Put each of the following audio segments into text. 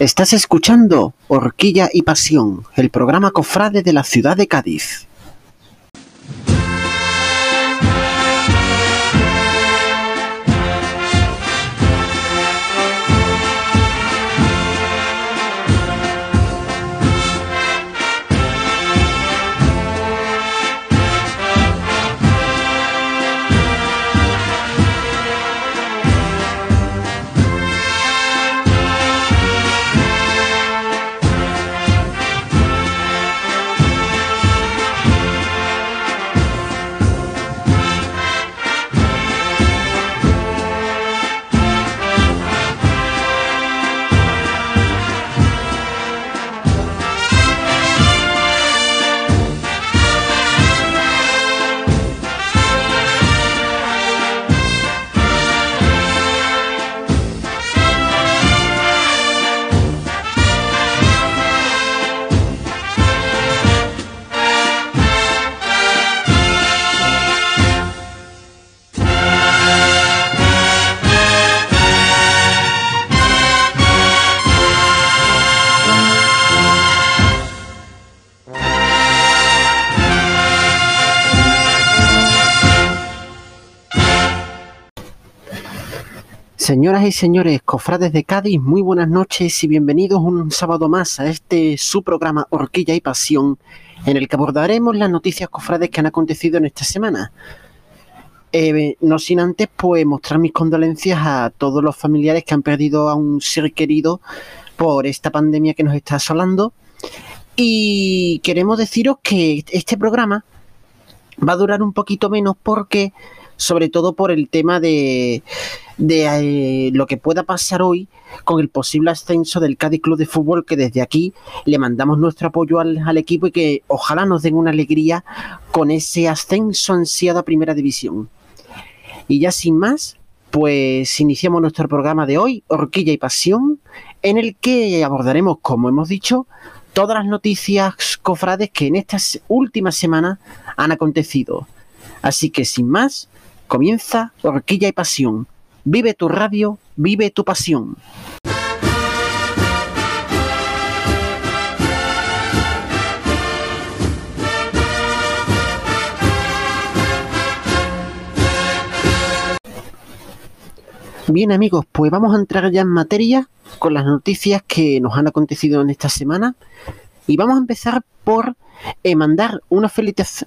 Estás escuchando Horquilla y Pasión, el programa cofrade de la ciudad de Cádiz. Señoras y señores, cofrades de Cádiz, muy buenas noches y bienvenidos un sábado más a este su programa Horquilla y Pasión, en el que abordaremos las noticias cofrades que han acontecido en esta semana. Eh, no sin antes, pues, mostrar mis condolencias a todos los familiares que han perdido a un ser querido por esta pandemia que nos está asolando. Y queremos deciros que este programa va a durar un poquito menos porque sobre todo por el tema de, de eh, lo que pueda pasar hoy con el posible ascenso del Cádiz Club de Fútbol, que desde aquí le mandamos nuestro apoyo al, al, equipo y que ojalá nos den una alegría con ese ascenso ansiado a Primera División. Y ya sin más, pues iniciamos nuestro programa de hoy, Horquilla y Pasión, en el que abordaremos, como hemos dicho, todas las noticias cofrades que en estas últimas semanas han acontecido. Así que sin más, Comienza Horquilla y Pasión. Vive tu radio, vive tu pasión. Bien amigos, pues vamos a entrar ya en materia con las noticias que nos han acontecido en esta semana y vamos a empezar por eh, mandar una,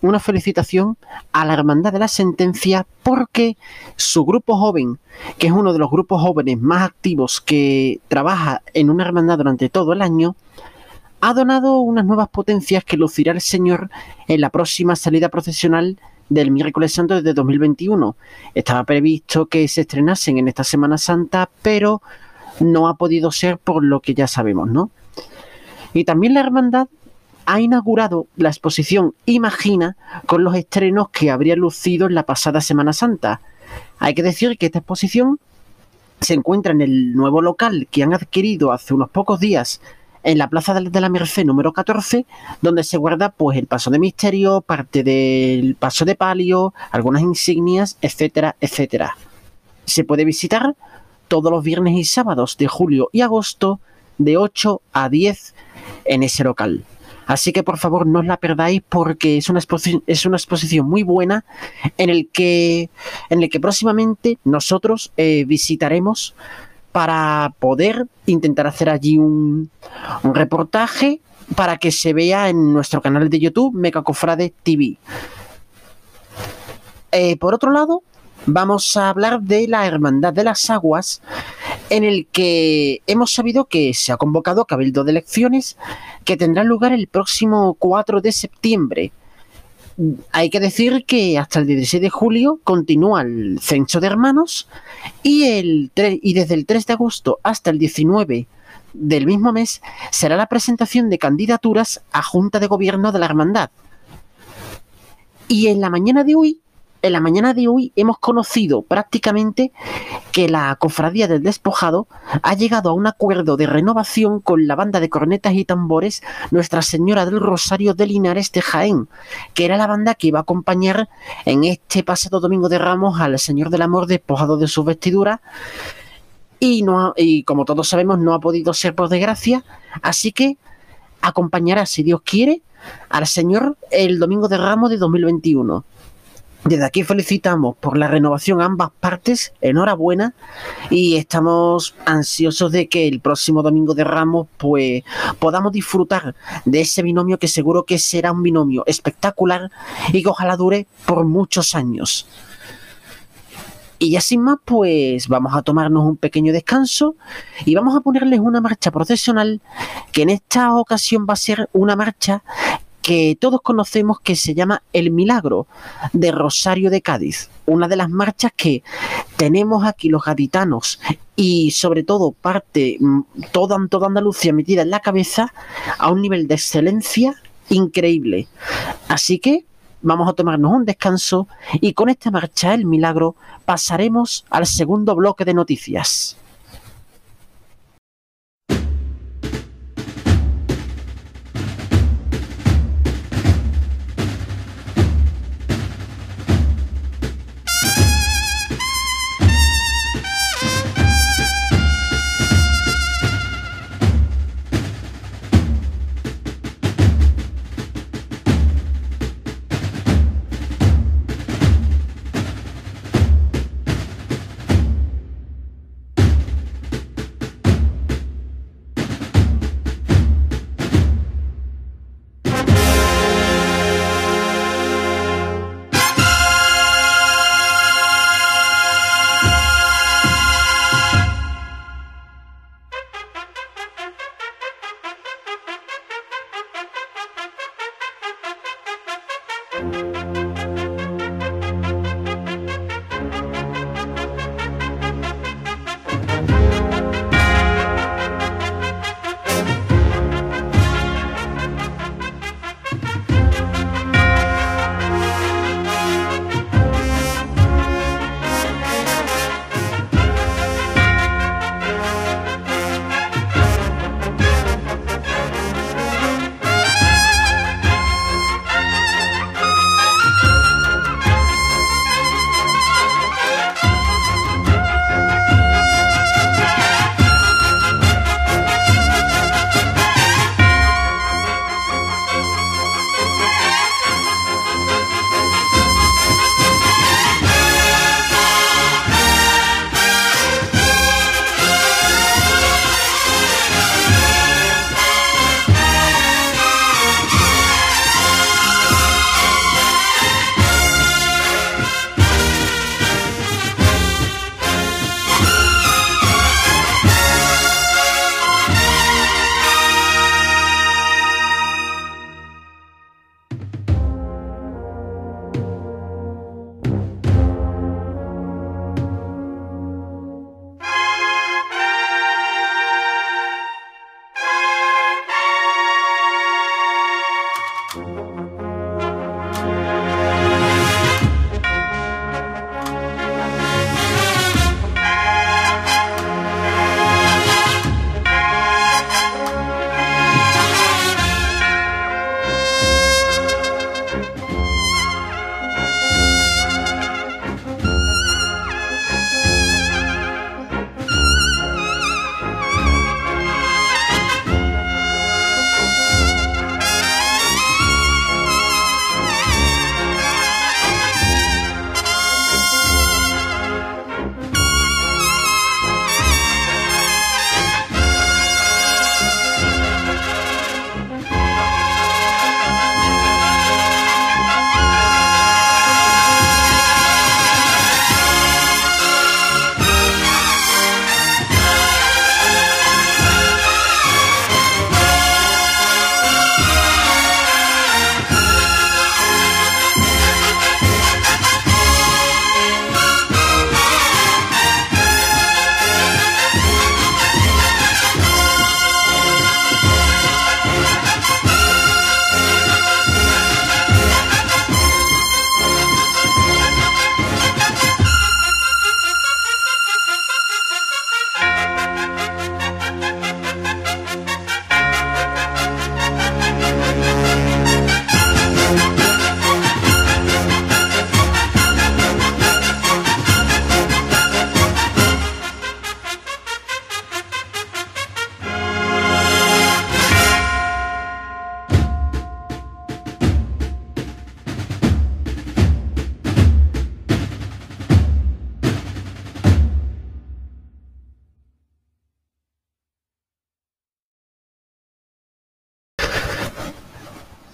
una felicitación a la Hermandad de la Sentencia porque su grupo joven, que es uno de los grupos jóvenes más activos que trabaja en una hermandad durante todo el año, ha donado unas nuevas potencias que lucirá el Señor en la próxima salida procesional del miércoles santo de 2021. Estaba previsto que se estrenasen en esta Semana Santa, pero no ha podido ser por lo que ya sabemos, ¿no? Y también la hermandad ha inaugurado la exposición Imagina con los estrenos que habría lucido en la pasada Semana Santa. Hay que decir que esta exposición se encuentra en el nuevo local que han adquirido hace unos pocos días en la Plaza de la Merced número 14, donde se guarda pues el paso de misterio, parte del paso de palio, algunas insignias, etcétera, etcétera. Se puede visitar todos los viernes y sábados de julio y agosto de 8 a 10 en ese local. Así que por favor no os la perdáis porque es una, es una exposición muy buena en el que, en el que próximamente nosotros eh, visitaremos para poder intentar hacer allí un, reportaje para que se vea en nuestro canal de YouTube Mecacofrade TV. Eh, por otro lado, vamos a hablar de la Hermandad de las Aguas, en el que hemos sabido que se ha convocado Cabildo de Elecciones que tendrá lugar el próximo 4 de septiembre. Hay que decir que hasta el 16 de julio continúa el censo de hermanos y, el y desde el 3 de agosto hasta el 19 del mismo mes será la presentación de candidaturas a Junta de Gobierno de la Hermandad. Y en la mañana de hoy en la mañana de hoy hemos conocido prácticamente que la Cofradía del Despojado ha llegado a un acuerdo de renovación con la banda de cornetas y tambores Nuestra Señora del Rosario de Linares de Jaén, que era la banda que iba a acompañar en este pasado domingo de Ramos al Señor del Amor despojado de su vestidura y, no, y como todos sabemos no ha podido ser por desgracia, así que acompañará, si Dios quiere, al Señor el domingo de Ramos de 2021. Desde aquí felicitamos por la renovación ambas partes, enhorabuena, y estamos ansiosos de que el próximo domingo de Ramos pues podamos disfrutar de ese binomio que seguro que será un binomio espectacular y que ojalá dure por muchos años. Y ya sin más, pues vamos a tomarnos un pequeño descanso y vamos a ponerles una marcha procesional que en esta ocasión va a ser una marcha que todos conocemos que se llama El Milagro de Rosario de Cádiz, una de las marchas que tenemos aquí los gaditanos y sobre todo parte mm, toda, toda Andalucía metida en la cabeza a un nivel de excelencia increíble. Así que vamos a tomarnos un descanso y con esta marcha El Milagro pasaremos al segundo bloque de noticias. Thank you.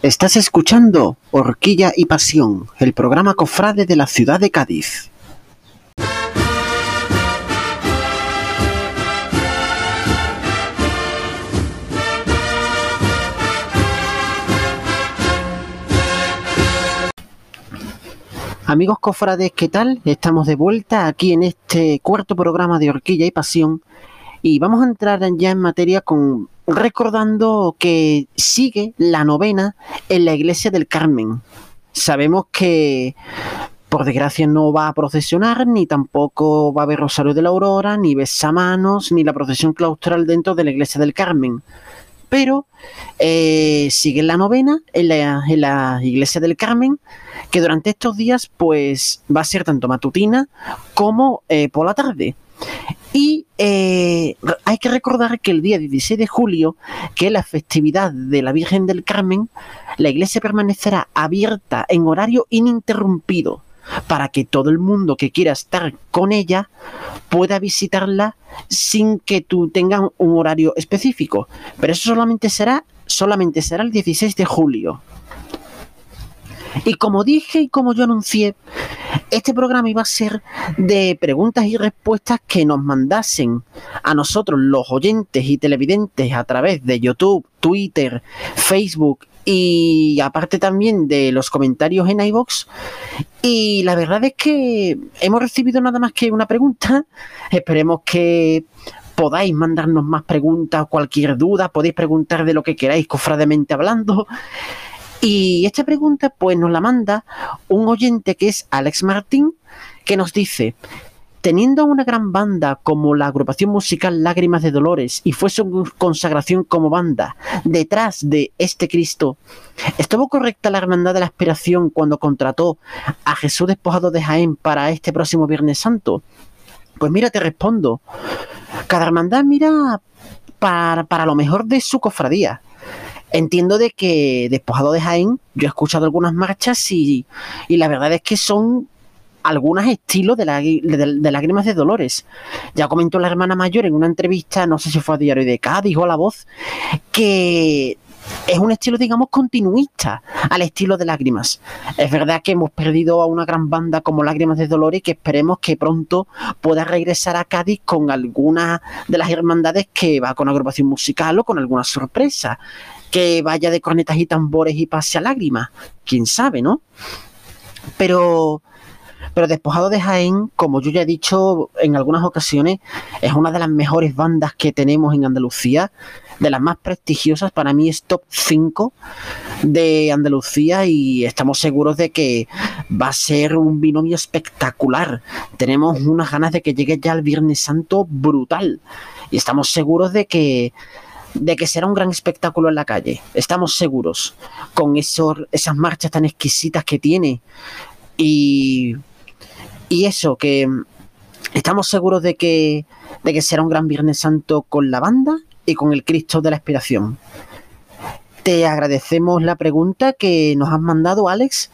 Estás escuchando Horquilla y Pasión, el programa cofrade de la ciudad de Cádiz. Amigos cofrades, ¿qué tal? Estamos de vuelta aquí en este cuarto programa de Horquilla y Pasión y vamos a entrar ya en materia con recordando que sigue la novena en la iglesia del Carmen. Sabemos que por desgracia no va a procesionar, ni tampoco va a haber Rosario de la Aurora, ni besamanos, ni la procesión claustral dentro de la iglesia del Carmen. Pero eh, sigue la novena en la, iglesia del Carmen, que durante estos días pues va a ser tanto matutina como eh, por la tarde. Y eh, hay que recordar que el día 16 de julio, que es la festividad de la Virgen del Carmen, la iglesia permanecerá abierta en horario ininterrumpido para que todo el mundo que quiera estar con ella pueda visitarla sin que tú tengas un horario específico. Pero eso solamente será, solamente será el 16 de julio. Y como dije y como yo anuncié, este programa iba a ser de preguntas y respuestas que nos mandasen a nosotros los oyentes y televidentes a través de YouTube, Twitter, Facebook y aparte también de los comentarios en iVoox. Y la verdad es que hemos recibido nada más que una pregunta. Esperemos que podáis mandarnos más preguntas, cualquier duda, podéis preguntar de lo que queráis, cofrademente hablando. Y esta pregunta pues nos la manda un oyente que es Alex Martín, que nos dice, teniendo una gran banda como la agrupación musical Lágrimas de Dolores y fue su consagración como banda detrás de este Cristo, ¿estuvo correcta la Hermandad de la Aspiración cuando contrató a Jesús despojado de Jaén para este próximo Viernes Santo? Pues mira, te respondo. Cada hermandad mira para, para lo mejor de su cofradía. Entiendo de que despojado de Jaén, yo he escuchado algunas marchas y, la verdad es que son algunos estilos de, de, lágrimas de dolores. Ya comentó la hermana mayor en una entrevista, no sé si fue a Diario de Cádiz o a La Voz, que es un estilo, digamos, continuista al estilo de Lágrimas. Es verdad que hemos perdido a una gran banda como Lágrimas de Dolores y que esperemos que pronto pueda regresar a Cádiz con alguna de las hermandades que va con agrupación musical o con alguna sorpresa que vaya de cornetas y tambores y pase a lágrimas. Quién sabe, ¿no? Pero, pero Despojado de Jaén, como yo ya he dicho en algunas ocasiones, es una de las mejores bandas que tenemos en Andalucía, de las más prestigiosas. Para mí es top 5 de Andalucía y estamos seguros de que va a ser un binomio espectacular. Tenemos unas ganas de que llegue ya el Viernes Santo brutal y estamos seguros de que de que será un gran espectáculo en la calle. Estamos seguros con esos, esas marchas tan exquisitas que tiene. Y, y eso, que estamos seguros de que, de que será un gran Viernes Santo con la banda y con el Cristo de la Inspiración. Te agradecemos la pregunta que nos has mandado, Alex.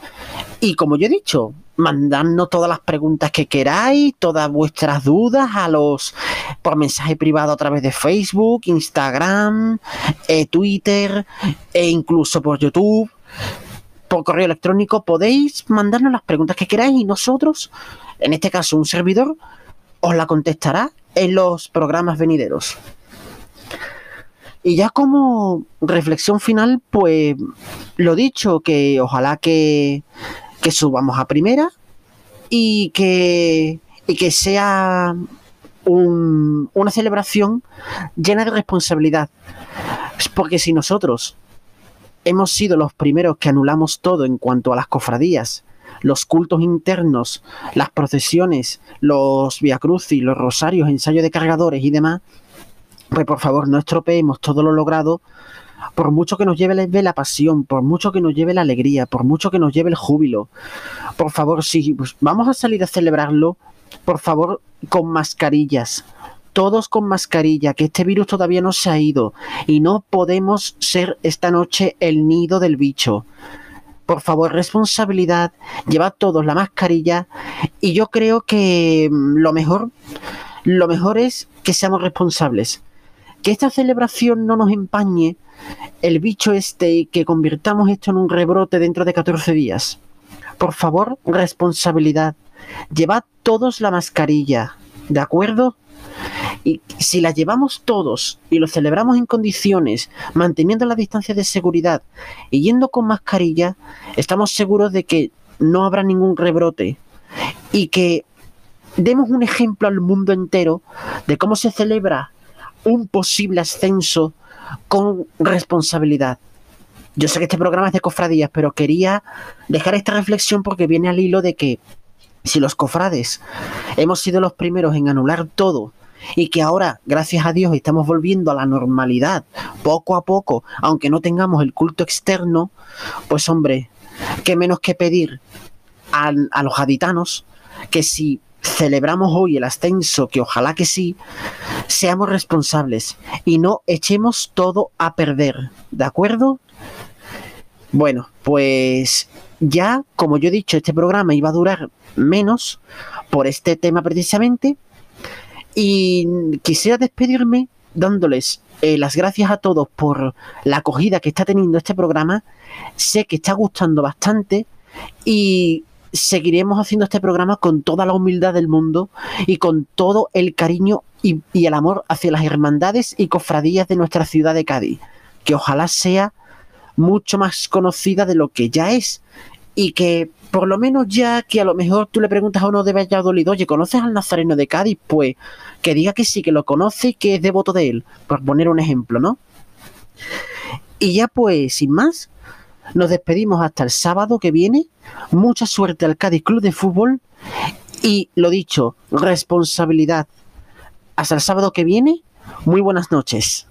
Y como yo he dicho, mandadnos todas las preguntas que queráis, todas vuestras dudas a los por mensaje privado a través de Facebook, Instagram, eh, Twitter e incluso por YouTube, por correo electrónico. Podéis mandarnos las preguntas que queráis y nosotros, en este caso un servidor, os la contestará en los programas venideros. Y ya como reflexión final, pues lo dicho, que ojalá que que subamos a primera y que, y que sea una celebración llena de responsabilidad. Porque si nosotros hemos sido los primeros que anulamos todo en cuanto a las cofradías, los cultos internos, las procesiones, los viacrucis, los rosarios, ensayos de cargadores y demás, pues por favor no estropeemos todo lo logrado por mucho que nos lleve la, pasión, por mucho que nos lleve la alegría, por mucho que nos lleve el júbilo, por favor, si pues, vamos a salir a celebrarlo, por favor, con mascarillas. Todos con mascarilla, que este virus todavía no se ha ido y no podemos ser esta noche el nido del bicho. Por favor, responsabilidad, llevad todos la mascarilla y yo creo que mm, lo mejor, lo mejor es que seamos responsables. Que esta celebración no nos empañe el bicho este y que convirtamos esto en un rebrote dentro de 14 días. Por favor, responsabilidad. Llevad todos la mascarilla, ¿de acuerdo? Y si la llevamos todos y lo celebramos en condiciones, manteniendo la distancia de seguridad y yendo con mascarilla, estamos seguros de que no habrá ningún rebrote y que demos un ejemplo al mundo entero de cómo se celebra un posible ascenso con responsabilidad. Yo sé que este programa es de cofradías, pero quería dejar esta reflexión porque viene al hilo de que si los cofrades hemos sido los primeros en anular todo y que ahora, gracias a Dios, estamos volviendo a la normalidad poco a poco, aunque no tengamos el culto externo, pues hombre, qué menos que pedir a, los gaditanos que si celebramos hoy el ascenso, que ojalá que sí, seamos responsables y no echemos todo a perder, ¿de acuerdo? Bueno, pues ya, como yo he dicho, este programa iba a durar menos por este tema precisamente y quisiera despedirme dándoles eh, las gracias a todos por la acogida que está teniendo este programa. Sé que está gustando bastante y seguiremos haciendo este programa con toda la humildad del mundo y con todo el cariño y, el amor hacia las hermandades y cofradías de nuestra ciudad de Cádiz, que ojalá sea mucho más conocida de lo que ya es y que por lo menos ya que a lo mejor tú le preguntas a uno de Valladolid, oye, ¿conoces al Nazareno de Cádiz? Pues que diga que sí, que lo conoce y que es devoto de él, por poner un ejemplo, ¿no? Y ya pues, sin más, nos despedimos hasta el sábado que viene. Mucha suerte al Cádiz Club de Fútbol. Y lo dicho, responsabilidad. Hasta el sábado que viene. Muy buenas noches.